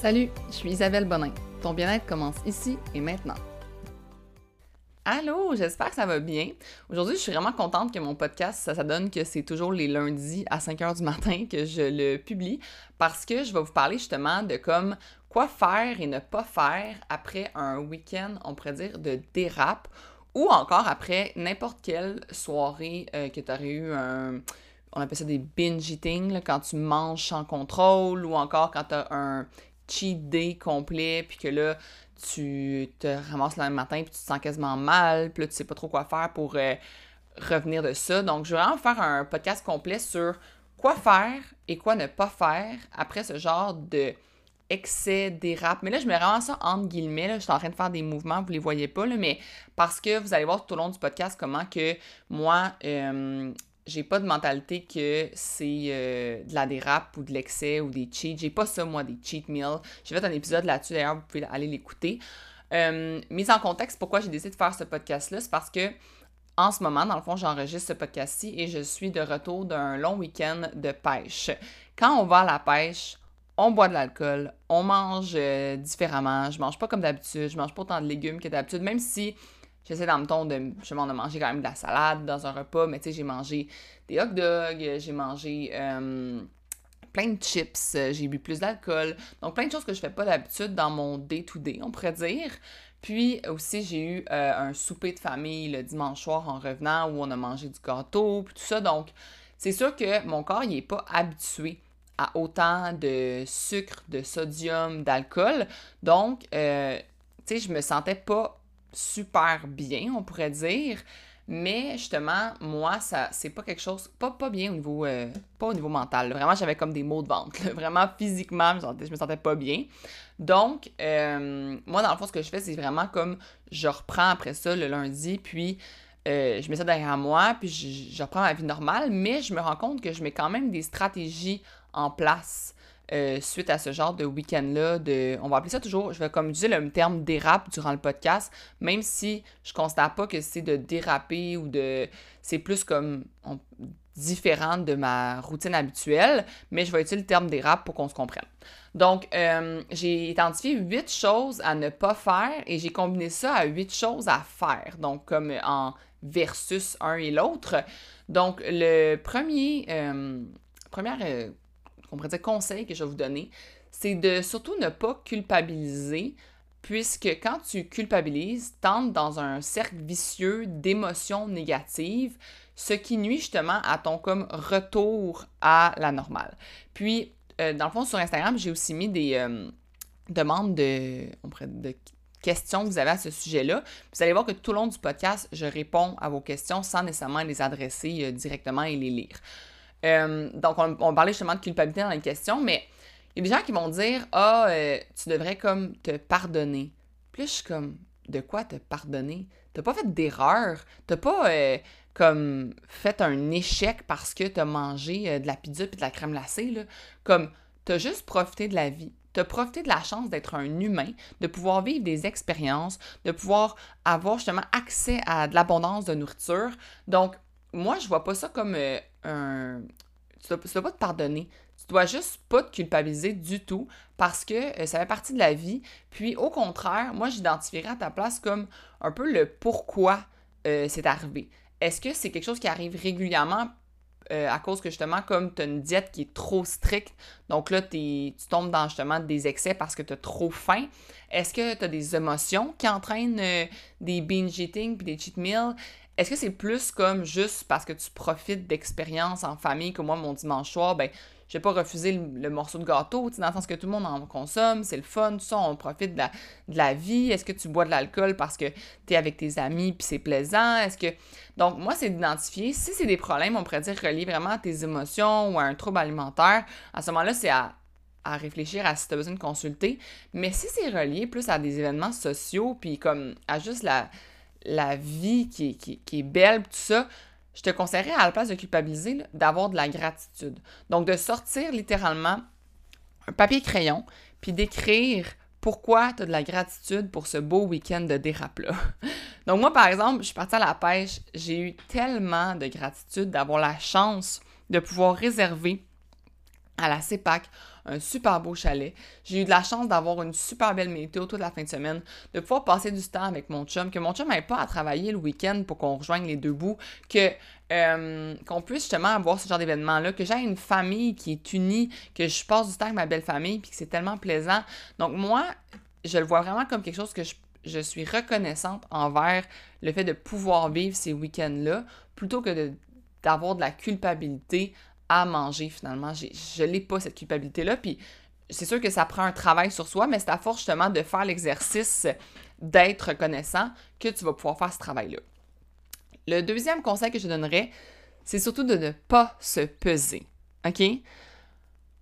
Salut, je suis Isabelle Bonin. Ton bien-être commence ici et maintenant. Allô, j'espère que ça va bien. Aujourd'hui, je suis vraiment contente que mon podcast, ça, ça donne que c'est toujours les lundis à 5 h du matin que je le publie parce que je vais vous parler justement de comme quoi faire et ne pas faire après un week-end, on pourrait dire, de dérape ou encore après n'importe quelle soirée euh, que tu aurais eu un on appelle ça des binge eating, quand tu manges sans contrôle, ou encore quand tu as un cheat day complet, puis que là, tu te ramasses le matin, puis tu te sens quasiment mal, puis là, tu sais pas trop quoi faire pour euh, revenir de ça. Donc, je vais vraiment faire un podcast complet sur quoi faire et quoi ne pas faire après ce genre de excès, dérape. Mais là, je mets vraiment ça entre guillemets. Là. Je suis en train de faire des mouvements, vous les voyez pas, là, mais parce que vous allez voir tout au long du podcast comment que moi, euh, j'ai pas de mentalité que c'est euh, de la dérape ou de l'excès ou des cheats. J'ai pas ça, moi, des cheat meals. J'ai fait un épisode là-dessus, d'ailleurs, vous pouvez aller l'écouter. Euh, mise en contexte, pourquoi j'ai décidé de faire ce podcast-là, c'est parce que en ce moment, dans le fond, j'enregistre ce podcast-ci et je suis de retour d'un long week-end de pêche. Quand on va à la pêche, on boit de l'alcool, on mange euh, différemment, je mange pas comme d'habitude, je mange pas autant de légumes que d'habitude, même si J'essaie dans le ton de justement de manger quand même de la salade dans un repas, mais tu sais, j'ai mangé des hot dogs, j'ai mangé plein de chips, j'ai bu plus d'alcool. Donc plein de choses que je fais pas d'habitude dans mon day-to-day, on pourrait dire. Puis aussi, j'ai eu euh, un souper de famille le dimanche soir en revenant où on a mangé du gâteau, puis tout ça. Donc, c'est sûr que mon corps, il est pas habitué à autant de sucre, de sodium, d'alcool. Donc, euh, tu sais, je me sentais pas super bien, on pourrait dire. Mais justement, moi, ça c'est pas quelque chose, pas, pas bien au niveau, euh, pas au niveau mental. Vraiment, j'avais comme des maux de ventre. Vraiment, physiquement, je me, sentais, je me sentais pas bien. Donc, euh, moi, dans le fond, ce que je fais, c'est vraiment comme je reprends après ça le lundi, puis euh, je mets ça derrière moi, puis je, je, reprends ma vie normale, mais je me rends compte que je mets quand même des stratégies en place euh, suite à ce genre de week-end-là, de, on va appeler ça toujours, je vais comme utiliser le terme dérape durant le podcast, même si je constate pas que c'est de déraper ou de, c'est plus comme différent de ma routine habituelle, mais je vais utiliser le terme dérape pour qu'on se comprenne. Donc, euh, j'ai identifié huit choses à ne pas faire et j'ai combiné ça à huit choses à faire, donc comme en versus un et l'autre. Donc, le premier, euh, première qu'on pourrait dire conseil que je vais vous donner, c'est de surtout ne pas culpabiliser, puisque quand tu culpabilises, t'entres dans un cercle vicieux d'émotions négatives, ce qui nuit justement à ton comme retour à la normale. Puis, euh, dans le fond, sur Instagram, j'ai aussi mis des euh, demandes on de questions que vous avez à ce sujet-là. Vous allez voir que tout au long du podcast, je réponds à vos questions sans nécessairement les adresser euh, directement et les lire. Euh, donc, on, parlait justement de culpabilité dans les questions, mais il y a des gens qui vont dire Ah, euh, tu devrais comme te pardonner. Puis je suis comme De quoi te pardonner? T'as pas fait d'erreur. T'as pas euh, comme fait un échec parce que t'as mangé de la pizza puis de la crème glacée. Là. Comme t'as juste profité de la vie. T'as profité de la chance d'être un humain, de pouvoir vivre des expériences, de pouvoir avoir justement accès à de l'abondance de nourriture. Donc, moi, je vois pas ça comme un. Tu dois, dois pas te pardonner. Tu dois juste pas te culpabiliser du tout parce que euh, ça fait partie de la vie. Puis au contraire, moi j'identifierais à ta place comme un peu le pourquoi euh, c'est arrivé. Est-ce que c'est quelque chose qui arrive régulièrement euh, à cause que justement, comme tu as une diète qui est trop stricte, donc là, tu tombes dans justement des excès parce que tu as trop faim. Est-ce que tu as des émotions qui entraînent des binge eating puis des cheat meals? Est-ce que c'est plus comme juste parce que tu profites d'expériences en famille que moi, mon dimanche soir, ben, je vais pas refuser le, morceau de gâteau, dans le sens que tout le monde en consomme, c'est le fun, tout ça, on profite de la, vie. Est-ce que tu bois de l'alcool parce que tu es avec tes amis puis c'est plaisant? Est-ce que. Donc, moi, c'est d'identifier si c'est des problèmes, on pourrait dire reliés vraiment à tes émotions ou à un trouble alimentaire. À ce moment-là, c'est à, réfléchir à si tu as besoin de consulter. Mais si c'est relié plus à des événements sociaux, puis comme à juste la, la vie qui est, belle, tout ça, je te conseillerais à la place de culpabiliser, d'avoir de la gratitude. Donc, de sortir littéralement un papier-crayon, puis d'écrire pourquoi tu as de la gratitude pour ce beau week-end de dérape-là. Donc, moi, par exemple, je suis partie à la pêche, j'ai eu tellement de gratitude d'avoir la chance de pouvoir réserver à la CEPAC, un super beau chalet. J'ai eu de la chance d'avoir une super belle météo toute la fin de semaine, de pouvoir passer du temps avec mon chum, que mon chum n'ait pas à travailler le week-end pour qu'on rejoigne les deux bouts, que euh, qu'on puisse justement avoir ce genre d'événement-là, que j'ai une famille qui est unie, que je passe du temps avec ma belle famille, puis que c'est tellement plaisant. Donc moi, je le vois vraiment comme quelque chose que je, je suis reconnaissante envers le fait de pouvoir vivre ces week-ends-là, plutôt que d'avoir de la culpabilité à manger finalement. Je n'ai pas cette culpabilité-là. Puis c'est sûr que ça prend un travail sur soi, mais c'est à force justement de faire l'exercice d'être reconnaissant que tu vas pouvoir faire ce travail-là. Le deuxième conseil que je donnerais, c'est surtout de ne pas se peser. OK?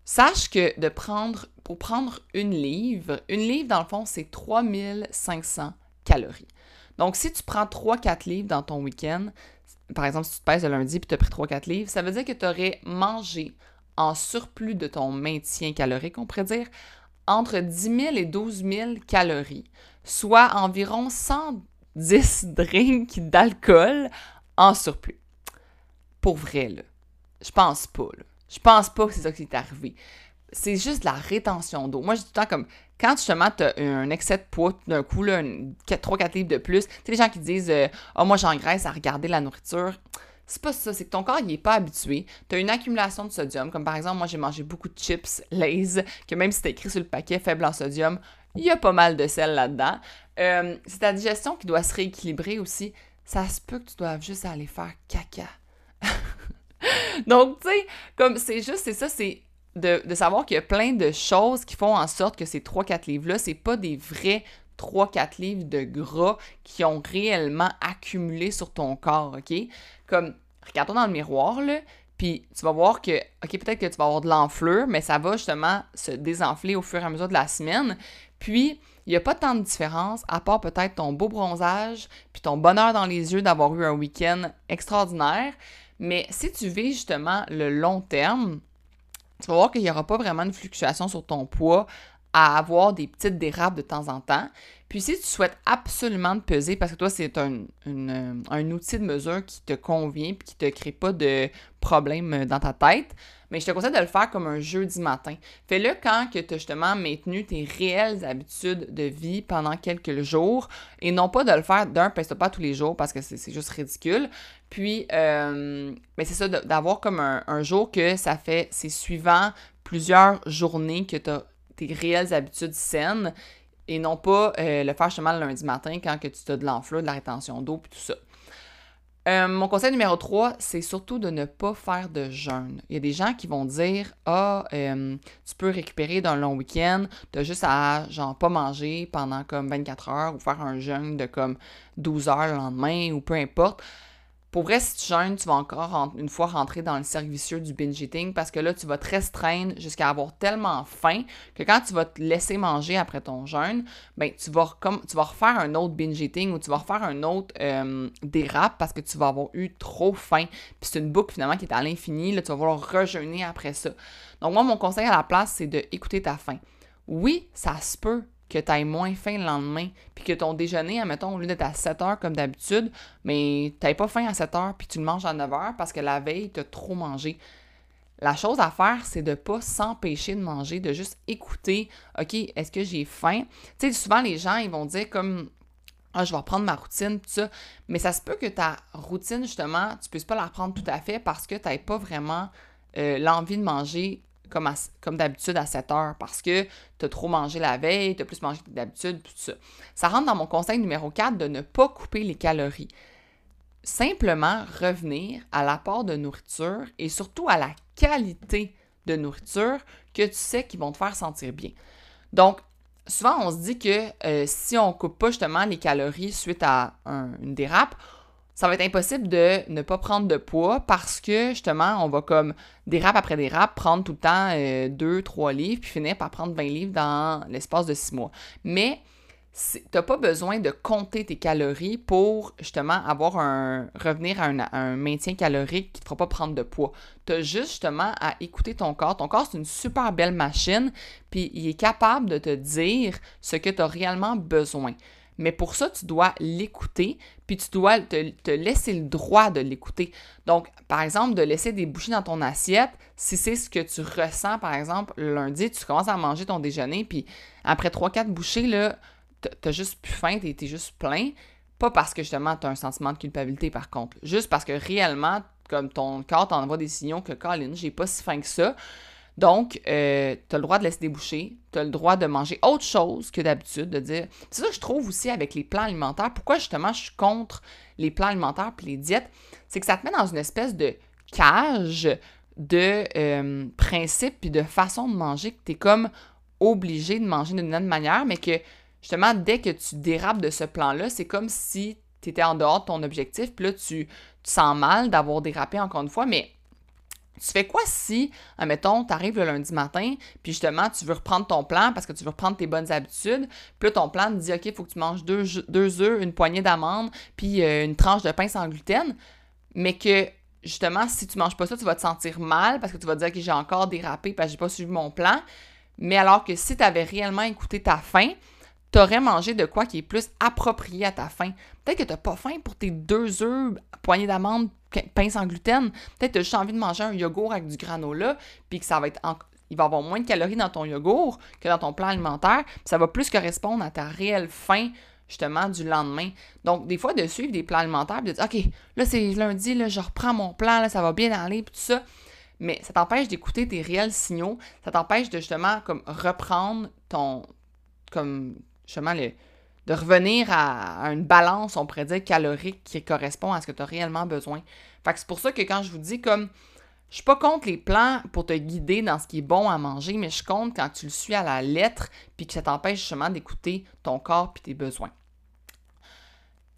Sache que de prendre, pour prendre une livre, une livre dans le fond, c'est 3500 calories. Donc, si tu prends 3-4 livres dans ton week-end, par exemple, si tu te pèses le lundi et tu as pris 3-4 livres, ça veut dire que tu aurais mangé en surplus de ton maintien calorique, on pourrait dire, entre 10 000 et 12 000 calories, soit environ 110 drinks d'alcool en surplus. Pour vrai, là. Je pense pas, là. Je pense pas que c'est ça qui est arrivé. C'est juste la rétention d'eau. Moi, je dis tout le temps comme quand justement tu as un excès de poids d'un coup, là, 3-4 livres de plus, tu sais, les gens qui disent euh, Ah, oh, moi j'engraisse à regarder la nourriture. C'est pas ça, c'est que ton corps il est pas habitué. Tu une accumulation de sodium, comme par exemple, moi j'ai mangé beaucoup de chips Lay's, que même si c'est écrit sur le paquet faible en sodium, il y a pas mal de sel là-dedans. Euh, c'est ta digestion qui doit se rééquilibrer aussi. Ça se peut que tu doives juste aller faire caca. Donc, tu sais, comme c'est juste, c'est ça, c'est de, savoir qu'il y a plein de choses qui font en sorte que ces 3-4 livres-là, c'est pas des vrais 3-4 livres de gras qui ont réellement accumulé sur ton corps, OK? Comme, regarde-toi dans le miroir, là, puis tu vas voir que, OK, peut-être que tu vas avoir de l'enflure, mais ça va justement se désenfler au fur et à mesure de la semaine. Puis, il n'y a pas tant de différence, à part peut-être ton beau bronzage, puis ton bonheur dans les yeux d'avoir eu un week-end extraordinaire. Mais si tu vis justement le long terme, tu vas voir qu'il n'y aura pas vraiment de fluctuation sur ton poids à avoir des petites dérapes de temps en temps. Puis si tu souhaites absolument peser, parce que toi, c'est un, un, outil de mesure qui te convient et qui ne te crée pas de problème dans ta tête, mais je te conseille de le faire comme un jeudi matin. Fais-le quand tu as justement maintenu tes réelles habitudes de vie pendant quelques jours et non pas de le faire d'un, pas tous les jours parce que c'est juste ridicule. Puis, euh, ben, c'est ça, d'avoir comme un, jour que ça fait, c'est suivant plusieurs journées que tu as tes réelles habitudes saines et non pas euh, le faire justement le lundi matin quand tu as de l'enflure, de la rétention d'eau et tout ça. Euh, mon conseil numéro 3, c'est surtout de ne pas faire de jeûne. Il y a des gens qui vont dire Ah, euh, tu peux récupérer d'un long week-end, tu as juste à, genre, pas manger pendant comme 24 heures ou faire un jeûne de comme 12 heures le lendemain ou peu importe. Pour vrai, si tu vas encore une fois rentrer dans le cercle du binge eating parce que là, tu vas te restreindre jusqu'à avoir tellement faim que quand tu vas te laisser manger après ton jeûne, ben, tu vas, comme, tu vas refaire un autre binge eating ou tu vas refaire un autre dérap parce que tu vas avoir eu trop faim. Puis c'est une boucle finalement qui est à l'infini. Là, tu vas vouloir rejeûner après ça. Donc, moi, mon conseil à la place, c'est d'écouter ta faim. Oui, ça se peut que tu ailles moins faim le lendemain, puis que ton déjeuner, admettons, au lieu d'être à 7 heures comme d'habitude, mais tu pas faim à 7 heures, puis tu le manges à 9 heures parce que la veille, tu as trop mangé. La chose à faire, c'est de pas s'empêcher de manger, de juste écouter, OK, est-ce que j'ai faim? Tu sais, souvent, les gens, ils vont dire comme, ah, je vais reprendre ma routine, tout ça. Mais ça se peut que ta routine, justement, tu puisses pas la reprendre tout à fait parce que tu n'as pas vraiment euh, l'envie de manger comme, d'habitude à 7 heures parce que tu as trop mangé la veille, tu as plus mangé que d'habitude, tout ça. Ça rentre dans mon conseil numéro 4 de ne pas couper les calories. Simplement revenir à l'apport de nourriture et surtout à la qualité de nourriture que tu sais qui vont te faire sentir bien. Donc, souvent on se dit que euh, si on coupe pas justement les calories suite à une dérape, ça va être impossible de ne pas prendre de poids parce que justement, on va comme des rap après des rap prendre tout le temps 2, euh, 3 livres, puis finir par prendre 20 livres dans l'espace de 6 mois. Mais tu n'as pas besoin de compter tes calories pour justement avoir un revenir à un, maintien calorique qui te fera pas prendre de poids. Tu as juste justement à écouter ton corps. Ton corps, c'est une super belle machine, puis il est capable de te dire ce que tu as réellement besoin. Mais pour ça, tu dois l'écouter, puis tu dois te, laisser le droit de l'écouter. Donc, par exemple, de laisser des bouchées dans ton assiette, si c'est ce que tu ressens, par exemple, le lundi, tu commences à manger ton déjeuner, puis après 3-4 bouchées, là, t'as juste plus faim, t'es juste plein. Pas parce que justement, tu as un sentiment de culpabilité, par contre. Juste parce que réellement, comme ton corps t'envoie des signaux que, Colin, j'ai pas si faim que ça. Donc, euh, tu as le droit de laisser déboucher, tu as le droit de manger autre chose que d'habitude, de dire. C'est ça que je trouve aussi avec les plans alimentaires. Pourquoi justement je suis contre les plans alimentaires et les diètes? C'est que ça te met dans une espèce de cage de euh, principes puis de façon de manger que tu es comme obligé de manger d'une autre manière, mais que justement, dès que tu dérapes de ce plan-là, c'est comme si tu étais en dehors de ton objectif, puis là, tu, tu sens mal d'avoir dérapé encore une fois, mais tu fais quoi si, admettons, tu arrives le lundi matin, puis justement, tu veux reprendre ton plan parce que tu veux reprendre tes bonnes habitudes, puis là, ton plan te dit, OK, il faut que tu manges deux, deux œufs, une poignée d'amandes, puis euh, une tranche de pain sans gluten, mais que, justement, si tu manges pas ça, tu vas te sentir mal parce que tu vas te dire, que j'ai encore dérapé parce que j'ai pas suivi mon plan, mais alors que si tu avais réellement écouté ta faim, tu mangé de quoi qui est plus approprié à ta faim. Peut-être que tu n'as pas faim pour tes deux œufs, poignée d'amandes, pain sans gluten. Peut-être que tu as juste envie de manger un yogourt avec du granola, puis que ça va être il va avoir moins de calories dans ton yogourt que dans ton plan alimentaire, ça va plus correspondre à ta réelle faim justement du lendemain. Donc, des fois, de suivre des plans alimentaires, de dire, OK, là, c'est lundi, là, je reprends mon plan, là, ça va bien aller, puis tout ça. Mais ça t'empêche d'écouter tes réels signaux, ça t'empêche de justement comme reprendre ton, comme justement le, de revenir à, une balance, on pourrait dire, calorique qui correspond à ce que tu as réellement besoin. Fait que c'est pour ça que quand je vous dis comme je suis pas contre les plans pour te guider dans ce qui est bon à manger, mais je compte quand tu le suis à la lettre, puis que ça t'empêche justement d'écouter ton corps puis tes besoins.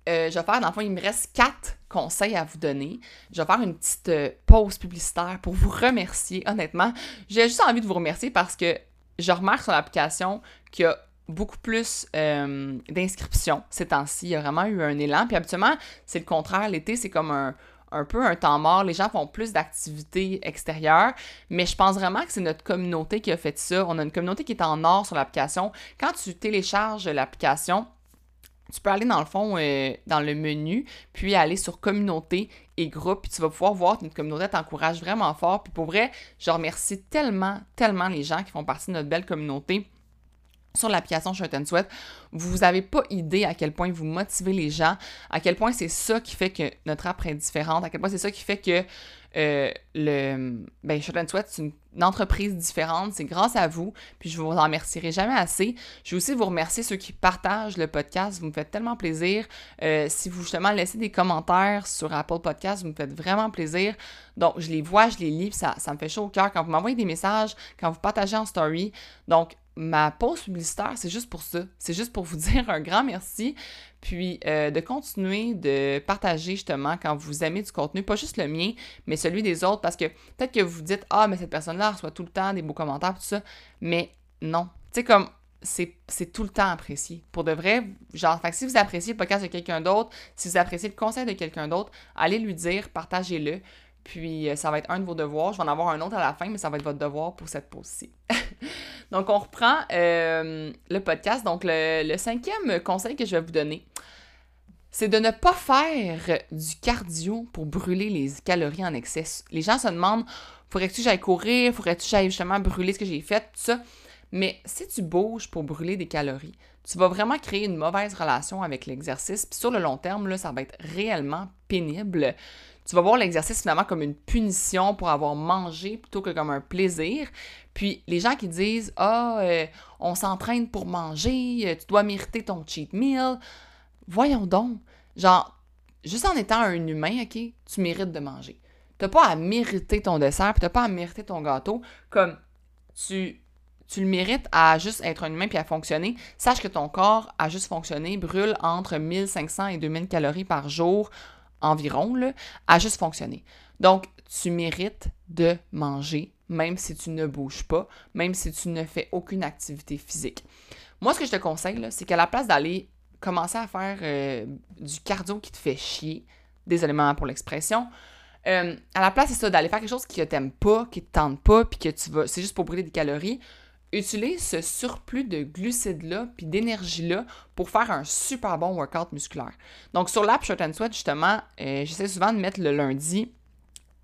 Euh, je vais faire, dans le fond, il me reste quatre conseils à vous donner. Je vais faire une petite euh, pause publicitaire pour vous remercier. Honnêtement, j'ai juste envie de vous remercier parce que je remarque sur l'application qu'il y a beaucoup plus euh, d'inscriptions ces temps-ci. Il y a vraiment eu un élan. Puis habituellement, c'est le contraire. L'été, c'est comme un, un peu un temps mort. Les gens font plus d'activités extérieures. Mais je pense vraiment que c'est notre communauté qui a fait ça. On a une communauté qui est en or sur l'application. Quand tu télécharges l'application, tu peux aller dans le fond, euh, dans le menu, puis aller sur communauté et groupe, puis tu vas pouvoir voir que notre communauté t'encourage vraiment fort. Puis pour vrai, je remercie tellement, tellement les gens qui font partie de notre belle communauté sur l'application Shirt and Sweat, vous n'avez pas idée à quel point vous motivez les gens, à quel point c'est ça qui fait que notre app est différente, à quel point c'est ça qui fait que euh, le ben, Shirt and Sweat, c'est une, entreprise différente. C'est grâce à vous. Puis je vous en remercierai jamais assez. Je vais aussi vous remercier ceux qui partagent le podcast. Vous me faites tellement plaisir. Euh, si vous justement laissez des commentaires sur Apple Podcast, vous me faites vraiment plaisir. Donc, je les vois, je les lis, ça, ça me fait chaud au cœur quand vous m'envoyez des messages, quand vous partagez en story. Donc, ma pause publicitaire, c'est juste pour ça. C'est juste pour vous dire un grand merci. Puis euh, de continuer de partager justement quand vous aimez du contenu, pas juste le mien, mais celui des autres, parce que peut-être que vous dites Ah, mais cette personne-là reçoit tout le temps des beaux commentaires, tout ça. Mais non. Tu sais, comme c'est tout le temps apprécié. Pour de vrai, genre, fait si vous appréciez le podcast de quelqu'un d'autre, si vous appréciez le conseil de quelqu'un d'autre, allez lui dire, partagez-le. Puis euh, ça va être un de vos devoirs. Je vais en avoir un autre à la fin, mais ça va être votre devoir pour cette pause-ci. Donc, on reprend euh, le podcast. Donc, le, cinquième conseil que je vais vous donner, c'est de ne pas faire du cardio pour brûler les calories en excès. Les gens se demandent faudrait-tu que j'aille courir? Faudrait-tu que j'aille justement brûler ce que j'ai fait? Tout ça. Mais si tu bouges pour brûler des calories, tu vas vraiment créer une mauvaise relation avec l'exercice. Puis sur le long terme, là, ça va être réellement pénible tu vas voir l'exercice finalement comme une punition pour avoir mangé plutôt que comme un plaisir. Puis les gens qui disent Ah, euh, on s'entraîne pour manger, euh, tu dois mériter ton cheat meal. Voyons donc. Genre, juste en étant un humain, OK, tu mérites de manger. T'as pas à mériter ton dessert, puis t'as pas à mériter ton gâteau. Comme tu, tu le mérites à juste être un humain puis à fonctionner. Sache que ton corps a juste fonctionné, brûle entre 1500 et 2000 calories par jour environ, là, a juste fonctionné. Donc, tu mérites de manger, même si tu ne bouges pas, même si tu ne fais aucune activité physique. Moi, ce que je te conseille, c'est qu'à la place d'aller commencer à faire euh, du cardio qui te fait chier, désolé pour l'expression, euh, à la place, c'est ça, d'aller faire quelque chose qui ne t'aime pas, qui ne te tente pas, puis que tu vas, c'est juste pour brûler des calories, utilise ce surplus de glucides-là puis d'énergie-là pour faire un super bon workout musculaire. Donc, sur l'app Short and Sweat, justement, euh, j'essaie souvent de mettre le lundi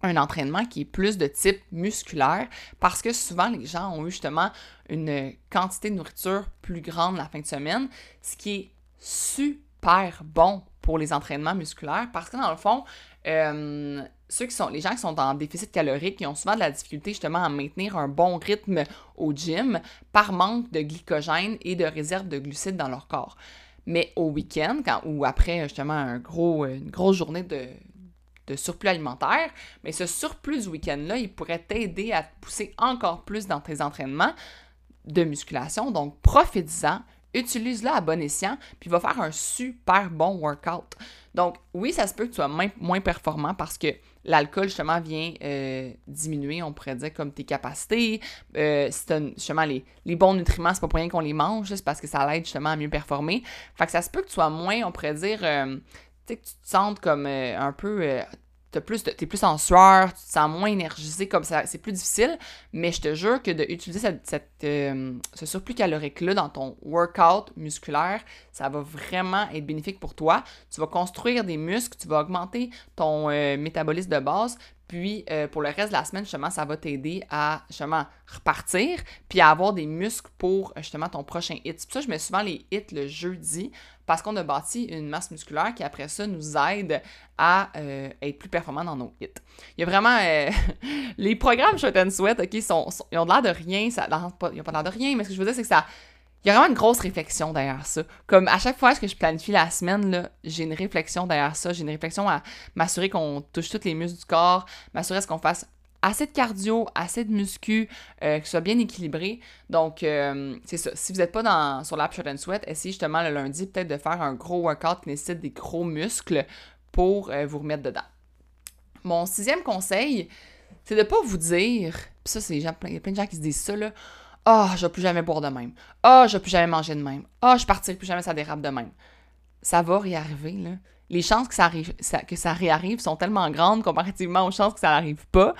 un entraînement qui est plus de type musculaire parce que souvent les gens ont eu justement une quantité de nourriture plus grande la fin de semaine, ce qui est super bon pour les entraînements musculaires parce que dans le fond, euh, ceux qui sont, les gens qui sont en déficit calorique, qui ont souvent de la difficulté justement à maintenir un bon rythme au gym par manque de glycogène et de réserve de glucides dans leur corps. Mais au week-end, ou après justement un gros, une grosse journée de, de surplus alimentaire, mais ce surplus du week-end-là, il pourrait t'aider à pousser encore plus dans tes entraînements de musculation. Donc, profite-en, utilise-le à bon escient, puis va faire un super bon workout. Donc, oui, ça se peut que tu sois moins, performant parce que l'alcool, justement, vient euh, diminuer, on pourrait dire, comme tes capacités. Euh, justement, les, bons nutriments, c'est pas pour rien qu'on les mange, c'est parce que ça l'aide justement à mieux performer. Fait que ça se peut que tu sois moins, on pourrait dire, euh, tu sais, que tu te sentes comme un peu plus t'es plus en sueur, tu te sens moins énergisé, comme ça, c'est plus difficile, mais je te jure que d'utiliser cette, euh, ce surplus calorique-là dans ton workout musculaire, ça va vraiment être bénéfique pour toi. Tu vas construire des muscles, tu vas augmenter ton euh, métabolisme de base, puis euh, pour le reste de la semaine, justement, ça va t'aider à justement repartir, puis à avoir des muscles pour justement ton prochain hit. C'est pour ça que je mets souvent les hits le jeudi, parce qu'on a bâti une masse musculaire qui après ça nous aide à euh, être plus performant dans nos hits. Il y a vraiment euh, les programmes Short and Sweat, ok, sont, ils ont l'air de rien, ça, ils n'ont pas l'air de rien, mais ce que je veux dire, c'est que ça il y a vraiment une grosse réflexion derrière ça. Comme à chaque fois que je planifie la semaine, j'ai une réflexion derrière ça. J'ai une réflexion à m'assurer qu'on touche tous les muscles du corps, m'assurer qu'on fasse assez de cardio, assez de muscu, euh, que ce soit bien équilibré. Donc, euh, c'est ça. Si vous n'êtes pas dans, sur l'app Short and Sweat, essayez justement le lundi peut-être de faire un gros workout qui nécessite des gros muscles pour euh, vous remettre dedans. Mon sixième conseil, c'est de ne pas vous dire, puis ça, c'est il y a plein de gens qui se disent ça, là, ah, oh, je vais plus jamais boire de même. Ah, oh, je vais plus jamais manger de même. Ah, oh, je partirai plus jamais ça dérape de même. Ça va réarriver, là. Les chances que ça, arrive, que ça réarrive sont tellement grandes comparativement aux chances que ça n'arrive pas.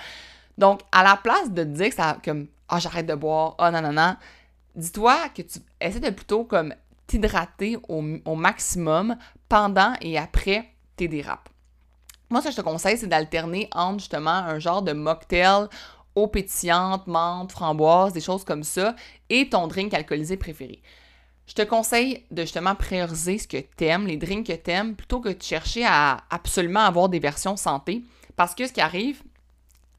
Donc, à la place de te dire que ça, comme, ah, j'arrête de boire, ah, non, non, non, dis-toi que tu essaies de plutôt, comme, t'hydrater au, au maximum pendant et après tes dérapes. Moi, ce que je te conseille, c'est d'alterner entre justement un genre de mocktail eau pétillante, menthe, framboise, des choses comme ça, et ton drink alcoolisé préféré. Je te conseille de justement prioriser ce que t'aimes, les drinks que t'aimes, plutôt que de chercher à absolument avoir des versions santé. Parce que ce qui arrive,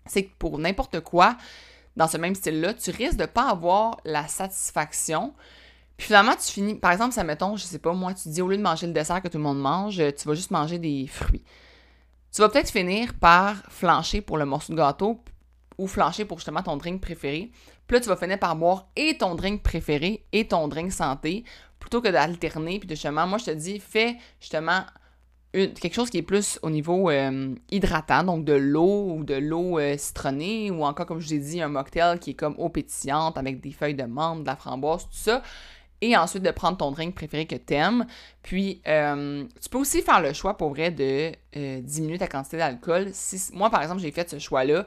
c'est que pour n'importe quoi, dans ce même style-là, tu risques de ne pas avoir la satisfaction. Puis finalement, tu finis, par exemple, ça mettons, je sais pas, moi, tu dis au lieu de manger le dessert que tout le monde mange, tu vas juste manger des fruits. Tu vas peut-être finir par flancher pour le morceau de gâteau, ou flancher pour justement ton drink préféré. Puis là, tu vas finir par boire et ton drink préféré et ton drink santé plutôt que d'alterner. Puis justement, moi, je te dis, fais justement quelque chose qui est plus au niveau euh, hydratant, donc de l'eau ou de l'eau euh, citronnée ou encore, comme je vous ai dit, un mocktail qui est comme eau pétillante avec des feuilles de menthe, de la framboise, tout ça. Et ensuite de prendre ton drink préféré que t'aimes. Puis, euh, tu peux aussi faire le choix pour vrai de diminuer ta quantité d'alcool. Moi, par exemple, j'ai fait ce choix-là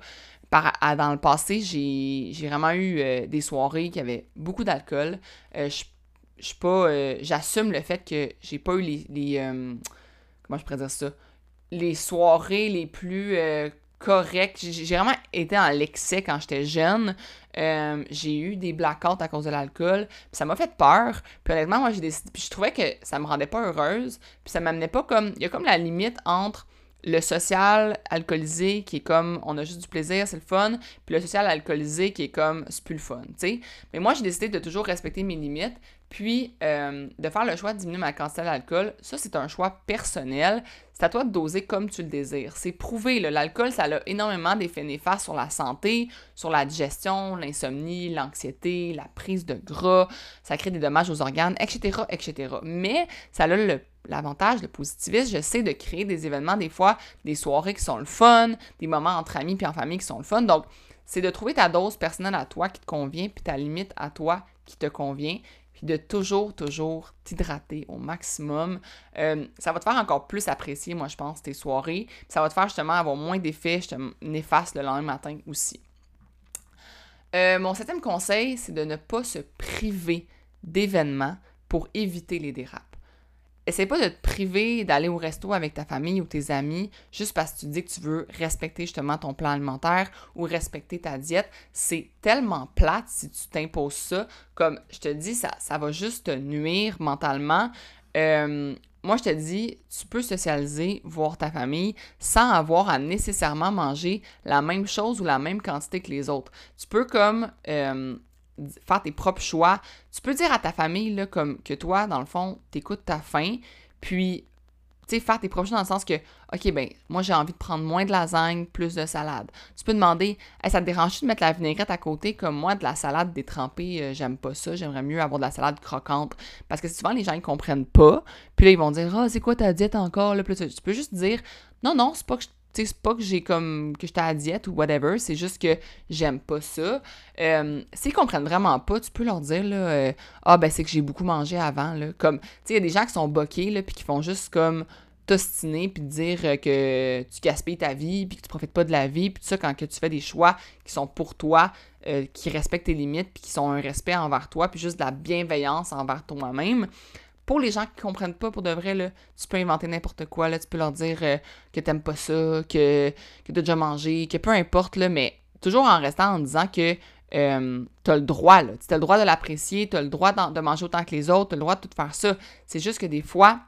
dans le passé, j'ai vraiment eu des soirées qui avaient beaucoup d'alcool. Euh, je pas. J'assume le fait que j'ai pas eu les. Comment je pourrais dire ça? Les soirées les plus correctes. J'ai vraiment été en l'excès quand j'étais jeune. j'ai eu des blackouts à cause de l'alcool. Ça m'a fait peur. Puis honnêtement, moi, j'ai décidé. Puis je trouvais que ça me rendait pas heureuse. Puis ça m'amenait pas comme. Il y a comme la limite entre le social alcoolisé qui est comme on a juste du plaisir, c'est le fun, puis le social alcoolisé qui est comme c'est plus le fun. Mais moi, j'ai décidé de toujours respecter mes limites, puis euh, de faire le choix de diminuer ma quantité d'alcool. Ça, c'est un choix personnel. C'est à toi de doser comme tu le désires. C'est prouvé, l'alcool, ça a énormément d'effets néfastes sur la santé, sur la digestion, l'insomnie, l'anxiété, la prise de gras, ça crée des dommages aux organes, etc., etc. Mais ça a le L'avantage, le positivisme, je sais de créer des événements, des fois, des soirées qui sont le fun, des moments entre amis puis en famille qui sont le fun. Donc, c'est de trouver ta dose personnelle à toi qui te convient, puis ta limite à toi qui te convient, puis de toujours, toujours t'hydrater au maximum. Euh, ça va te faire encore plus apprécier, moi, je pense, tes soirées. Puis ça va te faire justement avoir moins d'effets néfastes le lendemain matin aussi. Euh, mon septième conseil, c'est de ne pas se priver d'événements pour éviter les dérapes. Essaye pas de te priver d'aller au resto avec ta famille ou tes amis juste parce que tu dis que tu veux respecter justement ton plan alimentaire ou respecter ta diète. C'est tellement plate si tu t'imposes ça. Comme je te dis, ça, ça va juste te nuire mentalement. Euh, moi, je te dis, tu peux socialiser, voir ta famille sans avoir à nécessairement manger la même chose ou la même quantité que les autres. Tu peux comme euh, faire tes propres choix. Tu peux dire à ta famille là, comme que toi, dans le fond, t'écoutes ta faim, puis tu sais, faire tes propres choix dans le sens que, OK, ben, moi, j'ai envie de prendre moins de lasagne, plus de salade. Tu peux demander, ça te dérange de mettre la vinaigrette à côté? Comme moi, de la salade détrempée, euh, j'aime pas ça, j'aimerais mieux avoir de la salade croquante. Parce que souvent, les gens, ils comprennent pas. Puis là, ils vont dire, ah, c'est quoi ta diète encore? Là, tu peux juste dire, non, non, c'est pas que je c'est pas que j'ai comme que j'étais à diète ou whatever, c'est juste que j'aime pas ça. Euh, S'ils comprennent vraiment pas, tu peux leur dire là, euh, ah ben c'est que j'ai beaucoup mangé avant là, comme tu sais il y a des gens qui sont boqués là puis qui font juste comme t'ostiner puis dire euh, que tu gaspilles ta vie puis que tu profites pas de la vie puis tout ça quand que tu fais des choix qui sont pour toi, qui respectent tes limites puis qui sont un respect envers toi puis juste de la bienveillance envers toi-même pour les gens qui comprennent pas pour de vrai, là, tu peux inventer n'importe quoi. Là, tu peux leur dire euh, que t'aimes pas ça, que, que t'as déjà mangé, que peu importe, mais toujours en restant en disant que euh, t'as le droit, là. T'as le droit de l'apprécier, t'as le droit de manger autant que les autres, t'as le droit de tout faire ça. C'est juste que des fois,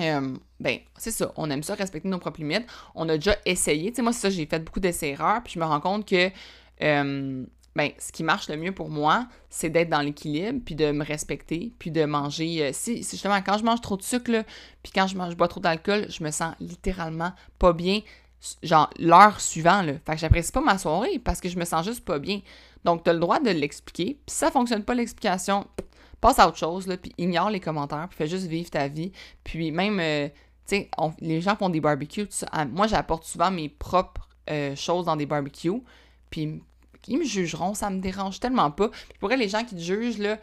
euh, ben, c'est ça, on aime ça, respecter nos propres limites. On a déjà essayé. Tu sais, moi, c'est ça, j'ai fait beaucoup d'essais-erreurs, puis je me rends compte que ben, ce qui marche le mieux pour moi, c'est d'être dans l'équilibre, puis de me respecter, puis de manger. Euh, si, justement, quand je mange trop de sucre, puis quand je, mange, je bois trop d'alcool, je me sens littéralement pas bien, genre l'heure suivante. Là. Fait que j'apprécie pas ma soirée parce que je me sens juste pas bien. Donc, tu le droit de l'expliquer. Puis si ça fonctionne pas l'explication, passe à autre chose, puis ignore les commentaires, puis fais juste vivre ta vie. Puis même, euh, tu sais, les gens font des barbecues, moi, j'apporte souvent mes propres euh, choses dans des barbecues. Puis ils me jugeront, ça me dérange tellement pas. Puis pour les gens qui te jugent, là,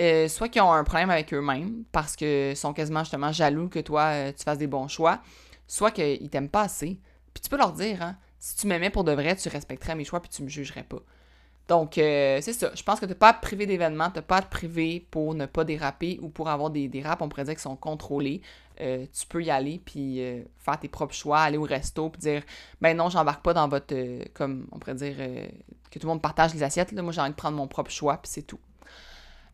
euh, soit qu'ils ont un problème avec eux-mêmes parce qu'ils sont quasiment justement jaloux que toi, euh, tu fasses des bons choix, soit qu'ils t'aiment pas assez. Puis tu peux leur dire, hein, si tu m'aimais pour de vrai, tu respecterais mes choix puis tu me jugerais pas. Donc, euh, c'est ça. Je pense que tu pas à te priver d'événements, tu pas à te priver pour ne pas déraper ou pour avoir des dérapes, on pourrait dire, qui sont contrôlés. Tu peux y aller puis faire tes propres choix, aller au resto puis dire ben non, j'embarque pas dans votre comme on pourrait dire que tout le monde partage les assiettes là, moi j'ai envie de prendre mon propre choix puis c'est tout.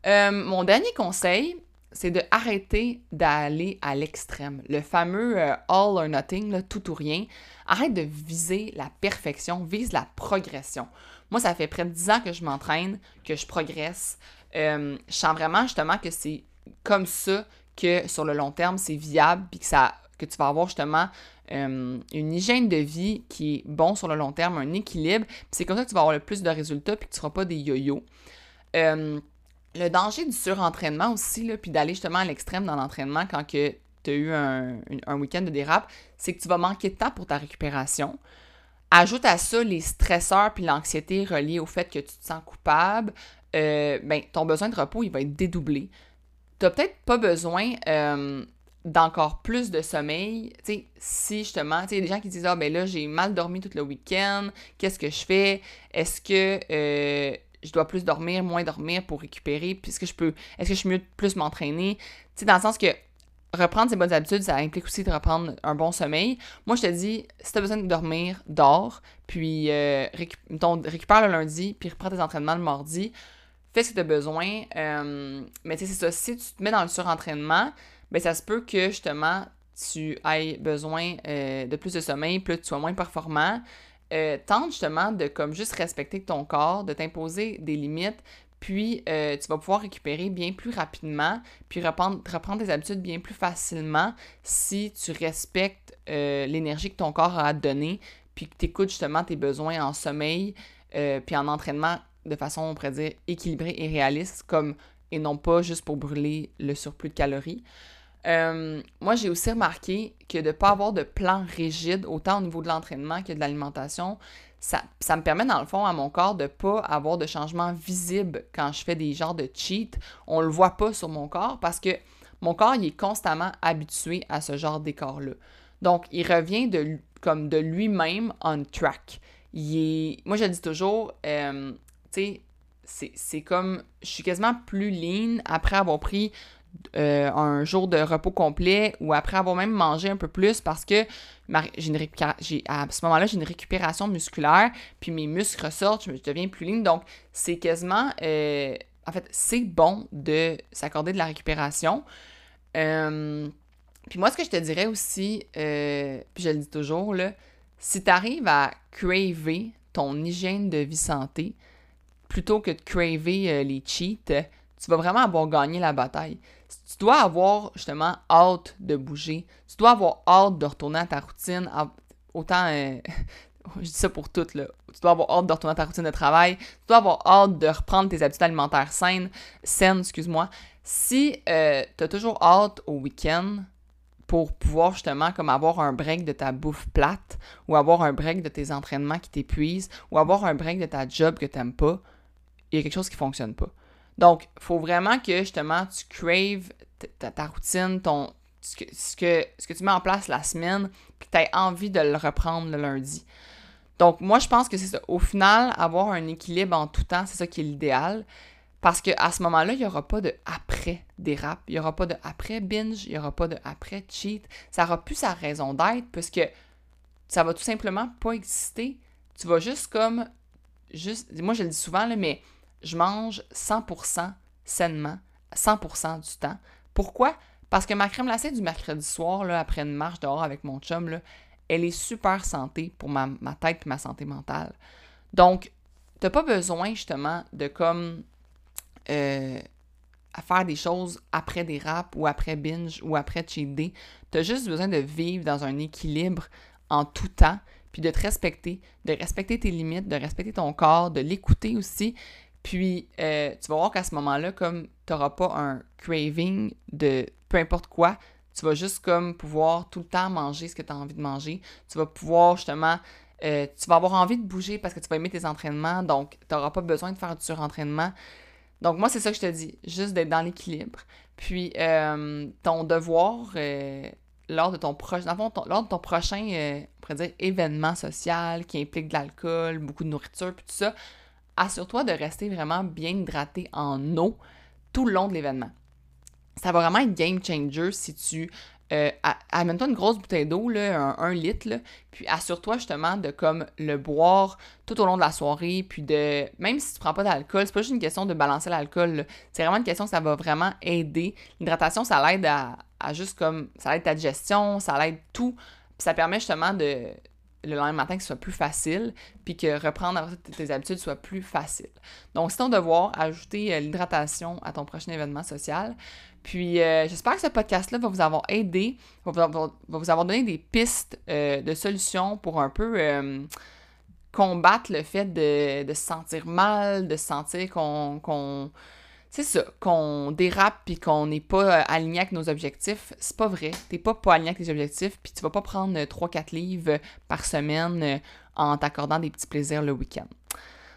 mon dernier conseil, c'est de arrêter d'aller à l'extrême. Le fameux all or nothing, tout ou rien. Arrête de viser la perfection, vise la progression. Moi, ça fait près de 10 ans que je m'entraîne, que je progresse. Euh, je sens vraiment justement que c'est comme ça que sur le long terme, c'est viable, puis que, que tu vas avoir justement euh, une hygiène de vie qui est bon sur le long terme, un équilibre. C'est comme ça que tu vas avoir le plus de résultats, puis que tu ne seras pas des yo-yo. Euh, le danger du surentraînement aussi, puis d'aller justement à l'extrême dans l'entraînement quand tu as eu un, un week-end de dérape, c'est que tu vas manquer de temps pour ta récupération. Ajoute à ça les stresseurs puis l'anxiété reliée au fait que tu te sens coupable, euh, ben, ton besoin de repos, il va être dédoublé. Tu n'as peut-être pas besoin d'encore plus de sommeil. Tu sais, si justement, tu sais, il des gens qui disent Ah, ben là, j'ai mal dormi tout le week-end, qu'est-ce que je fais? Est-ce que euh, je dois plus dormir, moins dormir pour récupérer? Puis est-ce que je peux, est-ce que je suis mieux plus m'entraîner? Tu sais, dans le sens que reprendre ses bonnes habitudes, ça implique aussi de reprendre un bon sommeil. Moi, je te dis, si tu as besoin de dormir, dors, puis euh, récupère le lundi, puis reprends tes entraînements le mardi. Fais ce que tu besoin. Euh, mais tu sais, c'est ça. Si tu te mets dans le surentraînement, ben ça se peut que justement tu aies besoin euh, de plus de sommeil, plus tu sois moins performant. tente justement de comme juste respecter ton corps, de t'imposer des limites, puis, euh, tu vas pouvoir récupérer bien plus rapidement, puis reprendre, reprendre tes habitudes bien plus facilement si tu respectes euh, l'énergie que ton corps a à te donner, puis que tu écoutes justement tes besoins en sommeil, euh, puis en entraînement de façon, on pourrait dire, équilibrée et réaliste, comme et non pas juste pour brûler le surplus de calories. Moi, j'ai aussi remarqué que de ne pas avoir de plan rigide, autant au niveau de l'entraînement que de l'alimentation, ça, me permet, dans le fond, à mon corps de ne pas avoir de changement visible quand je fais des genres de cheat. On le voit pas sur mon corps parce que mon corps, il est constamment habitué à ce genre décor-là. Donc, il revient de, comme de lui-même on track. Il est, moi, je dis toujours, euh, tu sais, c'est comme, je suis quasiment plus lean après avoir pris euh, un jour de repos complet ou après avoir même mangé un peu plus parce que j'ai à ce moment-là, j'ai une récupération musculaire, puis mes muscles ressortent, je, deviens plus ligne. Donc, c'est quasiment. Euh, en fait, c'est bon de s'accorder de la récupération. Euh, puis moi, ce que je te dirais aussi, puis je le dis toujours, là, si tu arrives à craver ton hygiène de vie santé, plutôt que de craver les cheats, tu vas vraiment avoir gagné la bataille. Tu dois avoir justement hâte de bouger. Tu dois avoir hâte de retourner à ta routine. Autant, euh, je dis ça pour toutes, là. Tu dois avoir hâte de retourner à ta routine de travail. Tu dois avoir hâte de reprendre tes habitudes alimentaires saines, saines, excuse-moi. Si euh, tu as toujours hâte au week-end pour pouvoir justement comme avoir un break de ta bouffe plate ou avoir un break de tes entraînements qui t'épuisent ou avoir un break de ta job que tu n'aimes pas, il y a quelque chose qui ne fonctionne pas. Donc, il faut vraiment que justement tu craves ta, routine, ton, ce que, ce, que, tu mets en place la semaine, puis que tu aies envie de le reprendre le lundi. Donc, moi, je pense que c'est ça. Au final, avoir un équilibre en tout temps, c'est ça qui est l'idéal. Parce qu'à ce moment-là, il n'y aura pas de après dérap, il n'y aura pas de après binge, il n'y aura pas de après cheat. Ça n'aura plus sa raison d'être parce que ça va tout simplement pas exister. Tu vas juste comme. Juste, moi, je le dis souvent, là, mais je mange 100% sainement, 100% du temps. Pourquoi? Parce que ma crème glacée du mercredi soir, là, après une marche dehors avec mon chum, elle est super santé pour ma, tête et ma santé mentale. Donc, t'as pas besoin justement de comme euh, faire des choses après des raps ou après binge ou après cheat day. T'as juste besoin de vivre dans un équilibre en tout temps, puis de te respecter, de respecter tes limites, de respecter ton corps, de l'écouter aussi, puis, euh, tu vas voir qu'à ce moment-là, comme tu n'auras pas un craving de peu importe quoi, tu vas juste comme pouvoir tout le temps manger ce que tu as envie de manger. Tu vas pouvoir justement, euh, tu vas avoir envie de bouger parce que tu vas aimer tes entraînements, donc tu n'auras pas besoin de faire du surentraînement. Donc moi, c'est ça que je te dis, juste d'être dans l'équilibre. Puis, euh, ton devoir, lors de ton, prochain, lors de ton prochain, on pourrait dire, événement social qui implique de l'alcool, beaucoup de nourriture, puis tout ça, assure-toi de rester vraiment bien hydraté en eau tout le long de l'événement. Ça va vraiment être game changer si tu euh, amène-toi une grosse bouteille d'eau, un, litre, puis assure-toi justement de comme le boire tout au long de la soirée, puis de même si tu prends pas d'alcool, c'est pas juste une question de balancer l'alcool, c'est vraiment une question ça va vraiment aider. L'hydratation, ça l'aide à, à, juste comme ça aide ta digestion, ça l'aide tout, puis ça permet justement de le lendemain matin que ce soit plus facile, puis que reprendre tes habitudes soit plus facile. Donc, c'est ton devoir, ajouter euh, l'hydratation à ton prochain événement social. Puis, euh, j'espère que ce podcast-là va vous avoir aidé, va vous, avoir donné des pistes euh, de solutions pour un peu combattre le fait de, se sentir mal, de se sentir qu'on c'est ça, qu'on dérape puis qu'on n'est pas euh, aligné avec nos objectifs, c'est pas vrai. T'es pas pas aligné avec tes objectifs puis tu vas pas prendre 3-4 euh, livres euh, par semaine en t'accordant des petits plaisirs le week-end.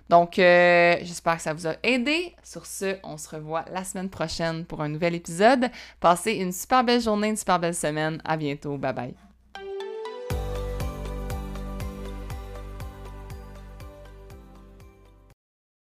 Donc, j'espère que ça vous a aidé. Sur ce, on se revoit la semaine prochaine pour un nouvel épisode. Passez une super belle journée, une super belle semaine. À bientôt. Bye bye.